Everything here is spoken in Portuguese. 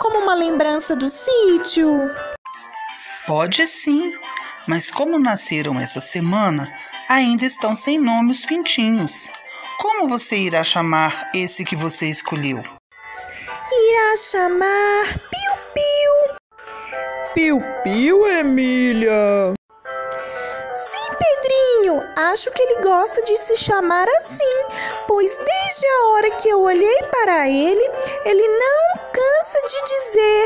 como uma lembrança do sítio? Pode sim, mas como nasceram essa semana, ainda estão sem nome os pintinhos. Como você irá chamar esse que você escolheu? Irá chamar Piu Piu. Piu-piu, Emília. Sim, Pedrinho, acho que ele gosta de se chamar assim, pois desde a hora que eu olhei para ele, ele não de dizer